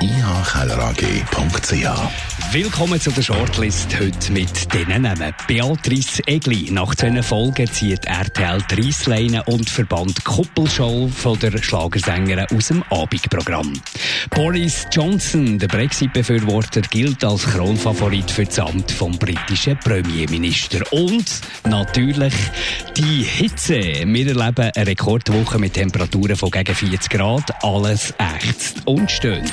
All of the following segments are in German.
ihkellerag.ch. Willkommen zu der Shortlist heute mit diesen Namen. Beatrice Egli. Nach zwei Folgen zieht RTL die Reissleine und Verband Kuppelshow von der Schlagersängerin aus dem Abendprogramm. Boris Johnson, der Brexit-Befürworter, gilt als Kronfavorit für das Amt vom britischen Premierminister. Und natürlich die Hitze. Wir erleben eine Rekordwoche mit Temperaturen von gegen 40 Grad. Alles ächzt und stöhnt.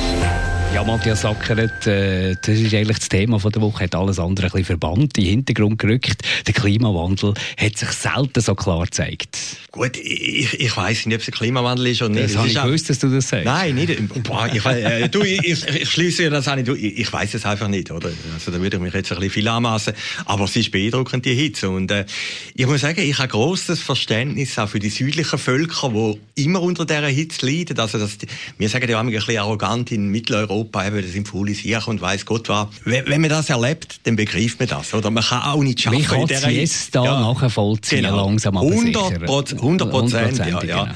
Ja, Matthias Sackeret, äh, das ist eigentlich das Thema von der Woche, hat alles andere ein bisschen verbannt, in den Hintergrund gerückt. Der Klimawandel hat sich selten so klar gezeigt. Gut, ich, ich weiss nicht, ob es ein Klimawandel ist oder nicht. Das ich gewusst, dass du das sagst. Nein, nicht. Boah, ich, äh, du, ich, ich, ich schließe das auch nicht. Du, ich, ich weiß es einfach nicht, oder? Also, da würde ich mich jetzt ein bisschen viel anmassen. Aber es ist beeindruckend, die Hitze. Und, äh, ich muss sagen, ich habe grosses Verständnis auch für die südlichen Völker, die immer unter dieser Hitze leiden. Also, das, wir sagen ja auch ein bisschen arrogant in Mitteleuropa, Europa eben, das sind faule Sicher und weiß Gott was. Wenn, man das erlebt, dann begreift man das, oder? Man kann auch nicht schaffen. Man kann es da ja, nachvollziehen, genau. langsam aber 100 Prozent, ja, ja. Genau.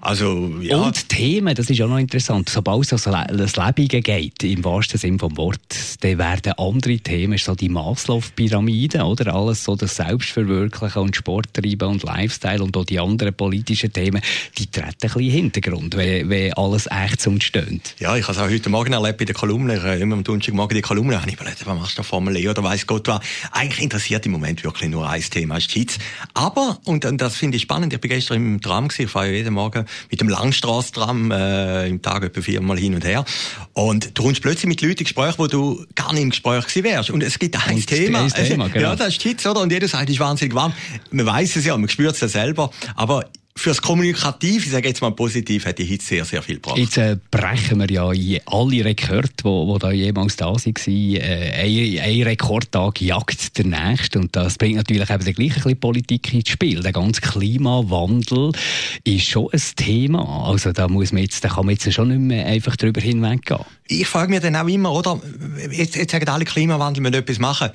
Also, ja. Und Themen, das ist auch noch interessant. Sobald es das Lebige geht, im wahrsten Sinne vom Wort, dann werden andere Themen, so die Maslow-Pyramide, oder? Alles so das Selbstverwirklichen und Sporttreiben und Lifestyle und auch die anderen politischen Themen, die treten ein bisschen in den Hintergrund, wenn, wenn alles echt zum stöhnt. Ja, ich habe es auch heute Morgen erlebt bei der Kolumne. Ich habe immer am Donnerstagmorgen die Kolumne. habe ich überlegt, was machst du da Formel E oder weiss Gott was. Eigentlich interessiert im Moment wirklich nur ein Thema, ist die Hitze. Aber, und, und das finde ich spannend, ich bin gestern im Tram gewesen, ich fahre jeden Morgen mit dem Langstraßtram äh, im Tag etwa viermal hin und her. Und du kommst plötzlich mit Leuten in Gespräch, wo du gar nicht im Gespräch gewesen wärst. Und es gibt ein und Thema. Ein Thema genau. Ja, das ist die Hitze, oder? Und jeder sagt, es ist wahnsinnig warm. Man weiß es ja, man spürt es ja selber. Aber fürs Kommunikativ, ich sage jetzt mal positiv, hat die Hitze sehr, sehr viel gebracht. Jetzt äh, brechen wir ja alle Rekorde, die wo, wo da jemals da waren. Äh, ein, ein Rekordtag jagt der nächste. Und das bringt natürlich eben gleich ein bisschen Politik ins Spiel. Der ganze Klimawandel ist schon ein Thema. Also da muss man jetzt, da kann man jetzt schon nicht mehr einfach drüber hinweggehen. Ich frage mich dann auch immer, oder? Jetzt, jetzt sagen alle Klimawandel, wir müssen etwas machen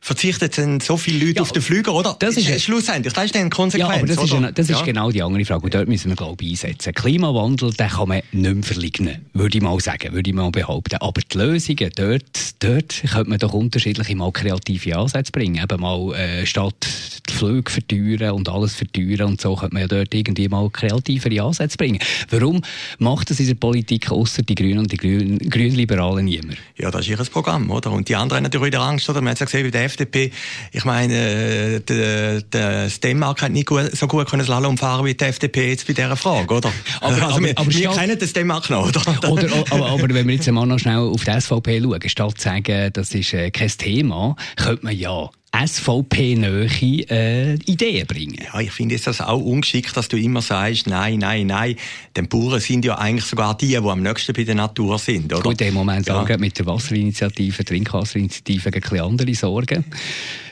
verzichtet sind so viele Leute ja, auf den Flüger, oder? Das ist äh, schlussendlich, das ist dann Konsequenz, Ja, aber das, ist, das ja. ist genau die andere Frage. Und dort müssen wir, glaube ich, einsetzen. Klimawandel, den kann man nicht mehr verleugnen, würde ich mal sagen, würde ich mal behaupten. Aber die Lösungen, dort, dort könnte man doch unterschiedliche mal kreative Ansätze bringen. Eben mal, äh, statt die Flüge verteuern und alles verteuern und so, könnte man ja dort irgendwie mal kreativere Ansätze bringen. Warum macht das in der Politik außer die Grünen und die Grün, Grünliberalen niemand? Ja, das ist ihr Programm, oder? Und die anderen haben natürlich wieder Angst, oder? Man hat ja gesehen, wie der FDP. Ich meine, äh, der, der Stenmark hat nicht gut, so gut können Slalom fahren wie die FDP jetzt bei dieser Frage, oder? Aber, also, aber, wir, aber wir kennen den Stenmark noch, oder? oder aber, aber, wenn wir jetzt mal noch schnell auf die SVP schauen, statt zu sagen, das ist äh, kein Thema, könnte man ja SVP-nähe äh, Ideen bringen. Ja, ich finde es das auch ungeschickt, dass du immer sagst, nein, nein, nein. Denn Bauern sind ja eigentlich sogar die, die am nächsten bei der Natur sind, oder? Gut, im Moment ja. mit der Wasserinitiative, Trinkwasserinitiative ein bisschen andere Sorgen.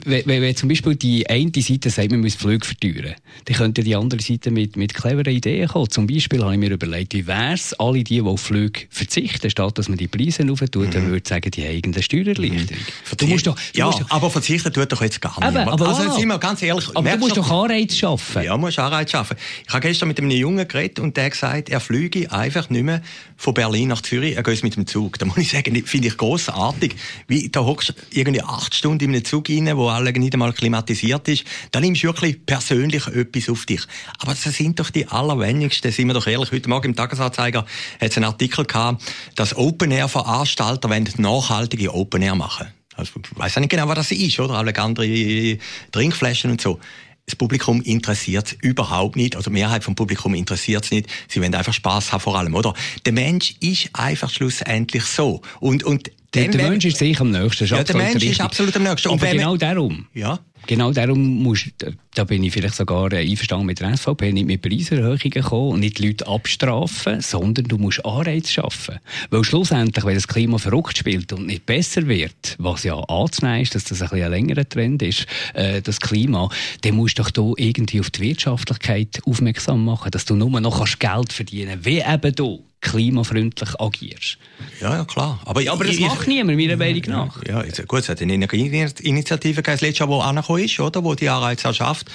Wenn, wenn, wenn, zum Beispiel die eine Seite sagt, man muss Flüge verteuern, dann könnte die andere Seite mit, mit cleveren Ideen kommen. Zum Beispiel habe ich mir überlegt, wie wäre es, alle die, die auf Flüge verzichten, statt dass man die Preise auftut, mhm. dann würde ich sagen, die haben eine Steuererleichterung. Mhm. Du musst doch, du ja, musst doch, aber verzichten tut doch jetzt gar nicht. Aber, also, sind wir ganz ehrlich. Aber du musst doch Anreiz schaffen. Ja, musst Anreiz schaffen. Ich habe gestern mit einem Jungen geredet und der gesagt, er flüge einfach nicht mehr von Berlin nach Zürich, er geht mit dem Zug. Da muss ich sagen, finde ich großartig. Wie, da hockst irgendwie acht Stunden in einem Zug rein, wo alle nicht einmal klimatisiert ist. Da nimmst du wirklich persönlich etwas auf dich. Aber das sind doch die allerwenigsten, sind wir doch ehrlich. Heute Morgen im Tagesanzeiger hat es einen Artikel gehabt, dass Open-Air-Veranstalter nachhaltige Open-Air machen also, ich weiß nicht genau, was das ist, oder? Alle andere Trinkflaschen und so. Das Publikum interessiert es überhaupt nicht. Also die Mehrheit vom Publikum interessiert es nicht. Sie wollen einfach Spaß haben vor allem, oder? Der Mensch ist einfach schlussendlich so. Und, und Der, der Mensch ist sicher am nächsten. Ja, der Mensch richtig. ist absolut am nächsten. Und Aber genau darum. Ja. Genau darum musst, da bin ich vielleicht sogar äh, einverstanden mit der SVP, nicht mit Preiserhöhungen kommen und nicht die Leute abstrafen, sondern du musst Anreize schaffen. Weil schlussendlich, wenn das Klima verrückt spielt und nicht besser wird, was ja anzunehmen ist, dass das ein, ein längerer Trend ist, äh, das Klima, dann musst du doch da irgendwie auf die Wirtschaftlichkeit aufmerksam machen, dass du nur noch Geld verdienen kannst, wie eben du klimafreundlich agierst. Ja, ja, klar. Aber, ja, aber das ich, macht niemand, meiner Meinung nach. Ja, jetzt, gut, es hat eine Energieinitiative gegeben, das letzte Jahr, die angekommen ist, oder? Wo die Anreize schafft.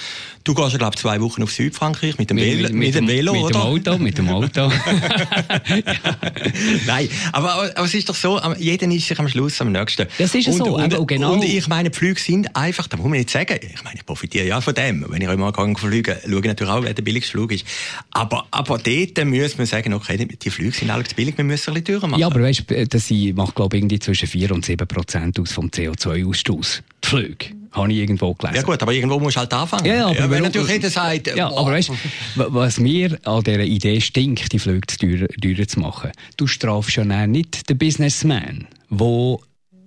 Du gehst, glaube ich, zwei Wochen auf Südfrankreich mit dem, mit, Velo, mit, mit dem Velo, mit oder? Dem Auto, mit dem Auto. Nein, aber, aber, es ist doch so, jeder ist sich am Schluss am nächsten. Das ist und, so, und, und, genau. Und ich meine, die Flüge sind einfach, da muss man nicht sagen, ich meine, ich profitiere ja von dem. Wenn ich immer fliege, schaue ich natürlich auch, wer der billigste Flug ist. Aber, aber dort muss man sagen, okay, die Flüge sind alle zu billig, wir müssen ein bisschen machen. Ja, aber weißt du, das macht, glaube ich, irgendwie zwischen 4 und 7 Prozent aus vom CO2-Ausstoß. Die Flüge. Habe ich irgendwo gelesen. Ja gut, aber irgendwo musst du halt anfangen. Ja, aber ja, wenn natürlich jeder sagt... Ja, boah. aber weißt was mir an dieser Idee stinkt, die Flüge teurer, teurer zu machen, du strafst ja nicht den Businessman, der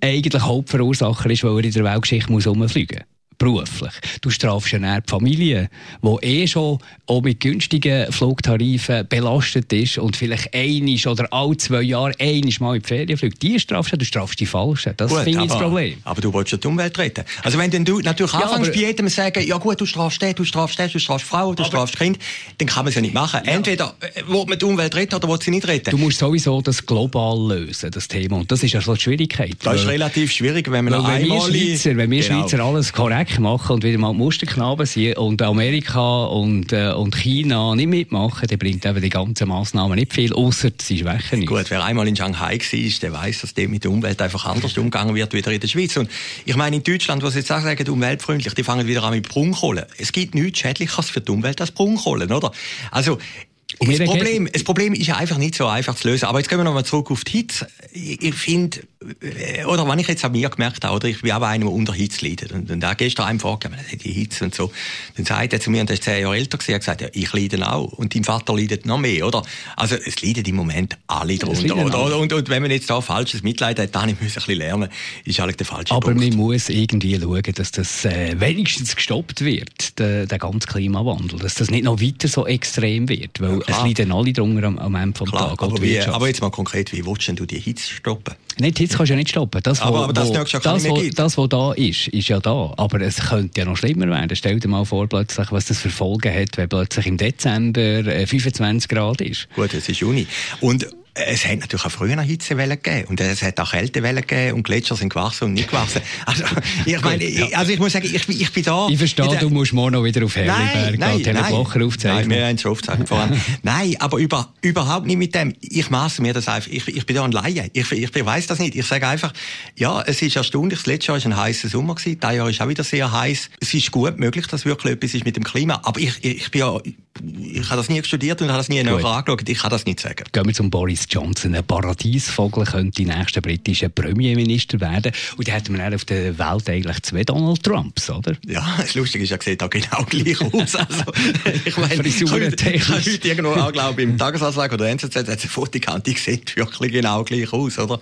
eigentlich Hauptverursacher ist, weil er in der Weltgeschichte muss rumfliegen muss beruflich. Du strafst ja die Familie, die eh schon auch mit günstigen Flugtarifen belastet ist und vielleicht einisch oder alle zwei Jahre einisch mal in die Ferien fliegt. Die strafst du, du strafst die Falschen. Das finde ich das Problem. Aber du willst ja die Umwelt retten. Also wenn du natürlich ja, anfängst bei jedem sagen, ja gut, du strafst den, du strafst den, du strafst Frauen, du strafst Kind, dann kann man es ja nicht machen. Ja. Entweder äh, will man die Umwelt retten oder will sie nicht retten. Du musst sowieso das global lösen, das Thema. Und das ist ja so die Schwierigkeit. Das ist relativ schwierig, wenn man wenn wir Schweizer, wenn wir genau. Schweizer alles korrekt Dreck machen und wieder mal Musterknaben sind und Amerika und, äh, und China nicht mitmachen, dann bringt eben die ganzen Massnahmen nicht viel, außer sie schwächen nicht. Gut, wer einmal in Shanghai war, der weiß, dass dem mit der Umwelt einfach anders umgegangen wird wieder in der Schweiz. Und ich meine, in Deutschland, was jetzt auch sagen, umweltfreundlich, die fangen wieder an mit Braunkohle. Es gibt nichts Schädliches für die Umwelt als Braunkohle, oder? Also, das Problem, das Problem ist ja einfach nicht so einfach zu lösen. Aber jetzt gehen wir nochmal zurück auf die Hitze. Ich, ich finde, äh, oder wenn ich jetzt an mir gemerkt habe, oder ich bin auch einer, der unter Hitze leidet. Und, und auch gestern einem vorgegeben, die Hitze und so. Dann sagt er zu mir, und er ist zehn Jahre älter gewesen, er hat gesagt, ja, ich leide auch. Und dein Vater leidet noch mehr, oder? Also, es leiden im Moment alle darunter, oder? Alle. Und, und, wenn man jetzt da falsches Mitleid hat, dann muss ich ein bisschen lernen, ist eigentlich der falsche Aber Punkt. man muss irgendwie schauen, dass das äh, wenigstens gestoppt wird, der, der ganze Klimawandel. Dass das nicht noch weiter so extrem wird. Weil es leiden alle drunter am, am Ende vom klar, Tag. Aber, wie, aber jetzt mal konkret, wie willst du die Hitze stoppen? Nicht, Hitze kannst du ja nicht stoppen. Das, aber, wo, aber das, wo, das, das, wo, das, was da ist, ist ja da. Aber es könnte ja noch schlimmer werden. Stell dir mal vor, plötzlich, was das für Folgen hat, wenn plötzlich im Dezember 25 äh, Grad ist. Gut, es ist Juni. Und es hat natürlich auch früher eine Hitzewelle gegeben und es hat auch Kältewelle gegeben und Gletscher sind gewachsen und nicht gewachsen. Also ich meine, ich, also ich muss sagen, ich, ich bin da. Ich verstehe, du musst morgen wieder auf Herliberg nein, nein, nein, Woche aufzeichnen. Nein, wir haben es schon aufgezeichnet voran. nein, aber über, überhaupt nicht mit dem. Ich maße mir das einfach. Ich, ich bin da ein Laie. Ich, ich, ich weiß das nicht. Ich sage einfach, ja, es ist erstaunlich. Das letzte Jahr war ein heißer Sommer gewesen. Dieses Jahr ist auch wieder sehr heiß. Es ist gut möglich, dass wirklich etwas ist mit dem Klima. Aber ich, ich, ich bin ja, ich habe das nie studiert und habe das nie näher angeschaut. Ich kann das nicht sagen. Gehen wir zum Boris Johnson. Ein Paradiesvogel könnte die nächste britische Premierminister werden. Und dann hätten wir dann auf der Welt eigentlich zwei Donald Trumps, oder? Ja, das Lustige ist, er sieht auch genau gleich aus. Also, ich meine, ich habe heute irgendwo ich, im Tagesanzeiger oder NZZ hat es ein Foto gehabt, die sieht wirklich genau gleich aus, oder?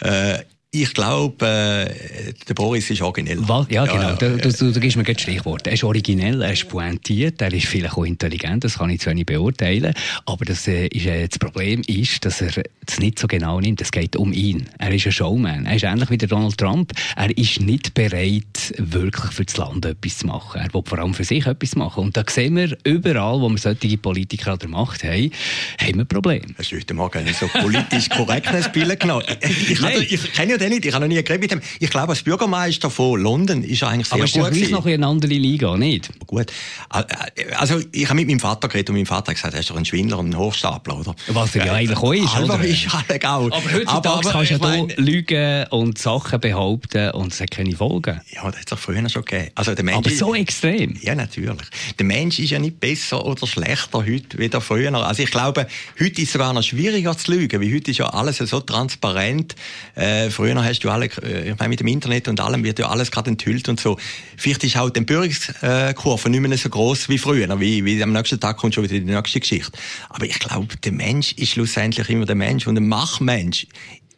Äh, ich glaube, äh, der Boris ist originell. Ja, genau. Du, du, du, gibst mir ein Stichwort. Er ist originell, er ist pointiert, er ist vielleicht auch intelligent, das kann ich zwar nicht beurteilen, aber das, äh, ist, äh, das Problem ist, dass er es nicht so genau nimmt. Es geht um ihn. Er ist ein Showman. Er ist ähnlich wie der Donald Trump. Er ist nicht bereit, wirklich für das Land etwas zu machen. Er will vor allem für sich etwas machen. Und da sehen wir überall, wo wir solche Politiker an der Macht haben, haben wir Probleme. Hast du heute Morgen so politisch korrektes Bild genommen? Ich, ich, ich, ich kenne ja den nicht. Ich habe noch nie geredet mit dem. Ich glaube, als Bürgermeister von London ist er eigentlich sehr Aber gut. Aber ist noch eine andere Liga, nicht? Gut. Also, ich habe mit meinem Vater geredet und mein Vater hat gesagt, er ist doch ein Schwindler und ein Hochstapler, oder? Was er ja eigentlich auch ist, Alter, oder? ist ja legal. Aber heutzutage aber, kannst du ja mein... lügen und Sachen behaupten und es hat keine Folgen. Ja, das hat es auch früher schon gegeben. Also, der Mensch aber so extrem? Ja, natürlich. Der Mensch ist ja nicht besser oder schlechter heute wie der früher. Also ich glaube, heute ist es sogar noch schwieriger zu lügen, weil heute ist ja alles so transparent. Äh, früher früher hast du alle, äh, ich meine, mit dem Internet und allem wird ja alles gerade enthüllt und so. Vielleicht ist auch die Empörungskurve nicht mehr so groß wie früher, wie, wie am nächsten Tag kommt schon wieder die nächste Geschichte. Aber ich glaube, der Mensch ist schlussendlich immer der Mensch und der Machmensch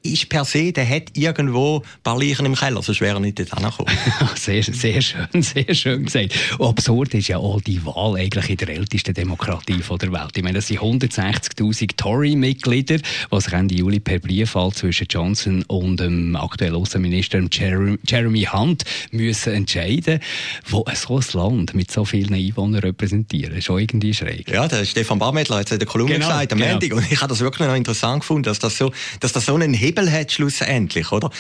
ist per se, der hat irgendwo ein paar Leichen im Keller, sonst wäre er nicht dort angekommen. sehr, sehr schön, sehr schön gesagt. Und absurd ist ja auch die Wahl eigentlich in der ältesten Demokratie der Welt. Ich meine, das sind 160.000 Tory-Mitglieder, die sich Ende Juli per Briefwahl zwischen Johnson und dem aktuellen Außenminister Jeremy Hunt müssen entscheiden, wo so ein Land mit so vielen Einwohnern repräsentieren. Das ist schon irgendwie schräg. Ja, der Stefan Barmettler hat es in der Kolumne genau, gesagt am genau. Ende. Und ich habe das wirklich noch interessant gefunden, dass das so, dass das so einen Hebel hat schlussendlich, oder?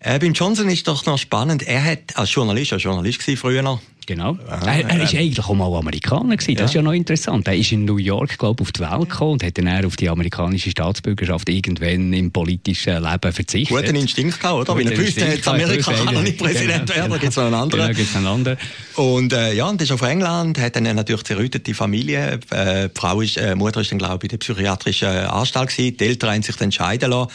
Äh, beim Johnson ist doch noch spannend. Er hat als Journalist, als Journalist früher noch, Genau. Aha, er, er ist eigentlich auch mal Amerikaner gewesen. Das ja. ist ja noch interessant. Er ist in New York, glaube ich, auf die Welt gekommen und hat dann auf die amerikanische Staatsbürgerschaft irgendwann im politischen Leben verzichtet. Guten Instinkt gehabt, oder? Weil er wusste, jetzt Amerika kann noch nicht Präsident genau, werden, da gibt es noch einen anderen. Genau, gibt's einen anderen. Und äh, ja, und ist auf England, hat dann natürlich zerrüttete Familie. Äh, die Frau ist, äh, Mutter ist dann, glaube ich, in der psychiatrischen Anstalt gewesen. Die Eltern haben sich dann entscheiden lassen.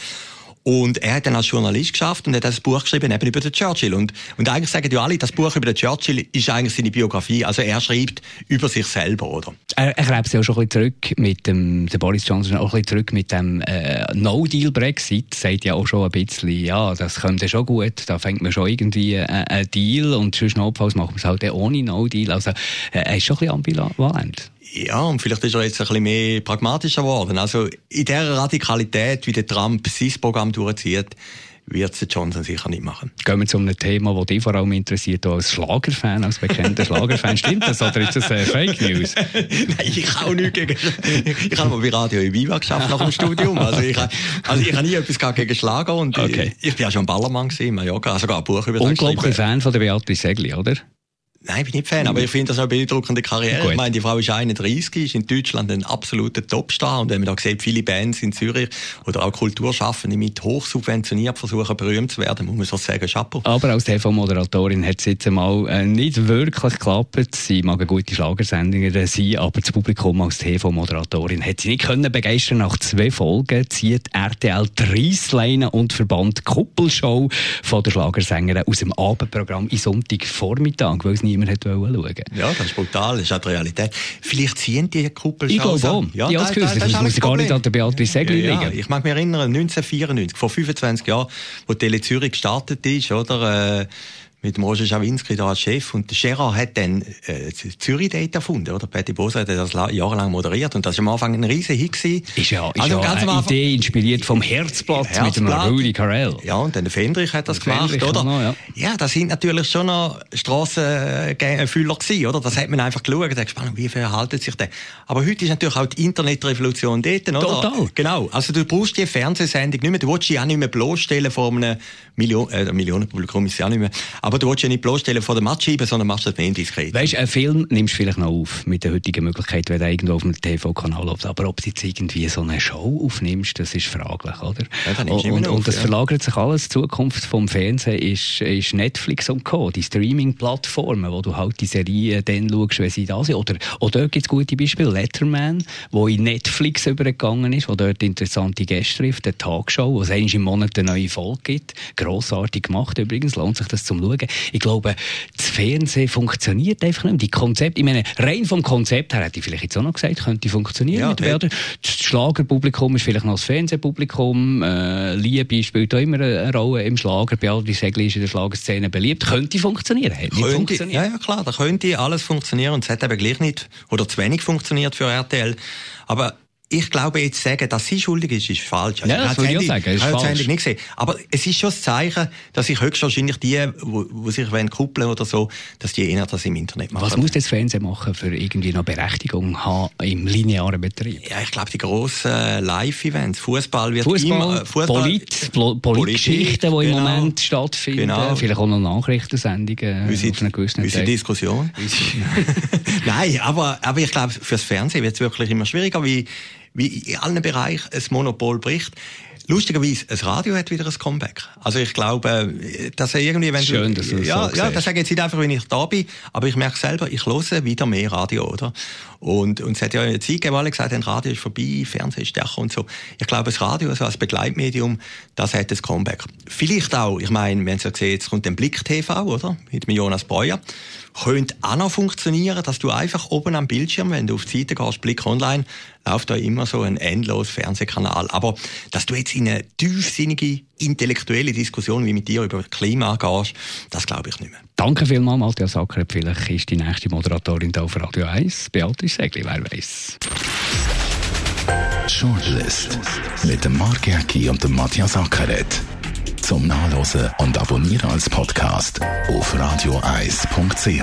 Und er hat dann als Journalist geschafft und hat das Buch geschrieben eben über den Churchill. Und, und eigentlich sagen ja alle, das Buch über den Churchill ist eigentlich seine Biografie. Also er schreibt über sich selber, oder? Er, er greift ja auch schon ein bisschen zurück mit dem, der Boris Johnson, auch ein bisschen zurück mit dem äh, No-Deal-Brexit. Sagt ja auch schon ein bisschen, ja, das kommt schon gut, da fängt man schon irgendwie äh, einen Deal und sonst notfalls machen wir es halt ohne No-Deal. Also äh, er ist schon ein bisschen ambivalent. Ja, und vielleicht ist er jetzt ein bisschen mehr pragmatischer geworden. Also in der Radikalität, wie der Trump sein Programm durchzieht, wird es Johnson sicher nicht machen. Gehen wir zu einem Thema, das dich vor allem interessiert, als Schlagerfan, als bekannter Schlagerfan. Stimmt das oder ist das äh, Fake News? Nein, ich auch nicht gegen... Ich habe mal bei Radio Viva geschafft nach dem Studium. Also ich, also ich habe nie etwas gegen Schlager und okay. ich, ich bin ja schon Ballermann gewesen, Mallorca, also sogar ein Buch über das Unglaublich Fan von der Beatrice Segli, oder? Nein, ich bin nicht Fan, aber ich finde das eine beeindruckende Karriere. Gut. Ich meine, die Frau ist 31, ist in Deutschland ein absoluter Topstar und wenn man da sieht, viele Bands in Zürich oder auch Kulturschaffende mit hochsubventioniert versuchen, berühmt zu werden, muss man so sagen, Chapeau. Aber als TV-Moderatorin hat es jetzt einmal äh, nicht wirklich geklappt. Sie mag eine gute Schlagersendung sein, aber das Publikum als TV-Moderatorin hat sie nicht können begeistern. Nach zwei Folgen zieht RTL Dreisleine und Verband Kuppelshow von der Schlagersängerin aus dem Abendprogramm in Sonntagvormittag, weil es nie niemand hat schauen Ja, das ist brutal, das ist auch die Realität. Vielleicht ziehen die Kuppel Ich glaube auch. Ja, ja, das, das, das, das muss gar nicht an der Beatrice Segli ja, liegen. Ich mag mich erinnern, 1994, vor 25 Jahren, wo Tele Zürich gestartet ist, oder, äh, mit Roger Schawinski da als Chef. Und Gerard hat dann äh, Zürich Date erfunden, oder? Patty Boser hat das jahrelang moderiert und das war am Anfang ein riesen Hit. Gewesen. Ist ja, ist also ja eine Anfang, Idee inspiriert vom Herzblatt, Herzblatt, mit dem Rudi Carell. Ja, und dann der Fendrich hat das gemacht, Fendrich oder? Noch, ja. ja, das sind natürlich schon noch Strassenfüller gewesen, oder? Das hat man einfach geschaut, hat gespannt, wie verhalten sich der. Aber heute ist natürlich auch die Internetrevolution dort, oder? Total. Genau. Also du brauchst die Fernsehsendung nicht mehr, du willst dich auch nicht mehr bloßstellen vor einem Million, äh, Millionenpublikum ist ja auch nicht mehr. Aber du willst ja nicht bloßstellen vor der Matscheibe, sondern machst das mehr indiskret. Weißt du, einen Film nimmst du vielleicht noch auf mit der heutigen Möglichkeit, wenn du irgendwo auf einem TV-Kanal läuft. Aber ob du jetzt irgendwie so eine Show aufnimmst, das ist fraglich, oder? Ja, und, und, auf, und das ja. verlagert sich alles. Die Zukunft vom Fernsehen ist, ist Netflix und Co. Die Streaming-Plattformen, wo du halt die Serien dann schaust, wenn sie da sind. Oder, oder dort gibt es gute Beispiele. Letterman, wo in Netflix übergegangen ist, wo dort interessante Gäste trifft, eine Tagshow, wo es einmal im Monat eine neue Folge gibt grossartig gemacht übrigens, lohnt sich das zum Schauen. Ich glaube, das Fernsehen funktioniert einfach nicht. Die Konzepte, ich meine, rein vom Konzept her hätte ich vielleicht jetzt auch noch gesagt, könnte funktionieren ja, mit Werder. Das Schlagerpublikum ist vielleicht noch das Fernsehpublikum. Äh, Liebe spielt auch immer eine Rolle im Schlager. Beatrice Segli ist in der Schlagerszene beliebt. Könnte funktionieren. Hätte könnte, funktioniert. Ja, ja, klar, da könnte alles funktionieren und es hat eben gleich nicht oder zu wenig funktioniert für RTL. Aber ich glaube, jetzt sagen, dass sie schuldig ist, ist falsch. Also, ja, das würde ich auch sagen. Ist falsch. nicht gesehen. Aber es ist schon das Zeichen, dass ich höchstwahrscheinlich die, wo sich kuppeln oder so, dass die eher das im Internet machen. Was muss das Fernsehen machen, für irgendwie noch Berechtigung haben im linearen Betrieb? Ja, ich glaube, die grossen äh, Live-Events, Fußball wird Fußball, immer, äh, Fußball, Polit, Politgeschichten, die genau, im Moment stattfinden, genau. vielleicht auch noch Nachrichtensendungen unsere, auf einer gewissen Unsere Diskussion. Nein, aber, aber ich glaube, fürs Fernsehen wird es wirklich immer schwieriger, wie wie in allen Bereichen ein Monopol bricht. Lustigerweise, das Radio hat wieder ein Comeback. Also ich glaube, dass er irgendwie, wenn Schön, du, dass du ja, das so ja, das sage ich jetzt nicht einfach, wenn ich da bin, aber ich merke selber, ich höre wieder mehr Radio, oder? Und, und es hat ja eine Zeit gegeben, alle gesagt haben, Radio ist vorbei, Fernsehen ist stärker und so. Ich glaube, das Radio also als Begleitmedium, das hat ein Comeback. Vielleicht auch, ich meine, wir haben es ja gesehen, jetzt kommt ein Blick TV, oder? Mit Jonas Breuer. Könnte auch noch funktionieren, dass du einfach oben am Bildschirm, wenn du auf die Seite gehst, Blick online, läuft da immer so ein endlos Fernsehkanal. Aber dass du jetzt in eine tiefsinnige intellektuelle Diskussion wie mit dir über Klima gehst, das glaube ich nicht mehr. Danke vielmals, Matthias Ackert. Vielleicht ist die nächste Moderatorin da auf Radio 1. Beatrice Segli, wer weiß. Shortlist mit dem Mark Jäcki und dem Matthias Ackeret. Zum Nachlesen und Abonnieren als Podcast auf radioeis.ch.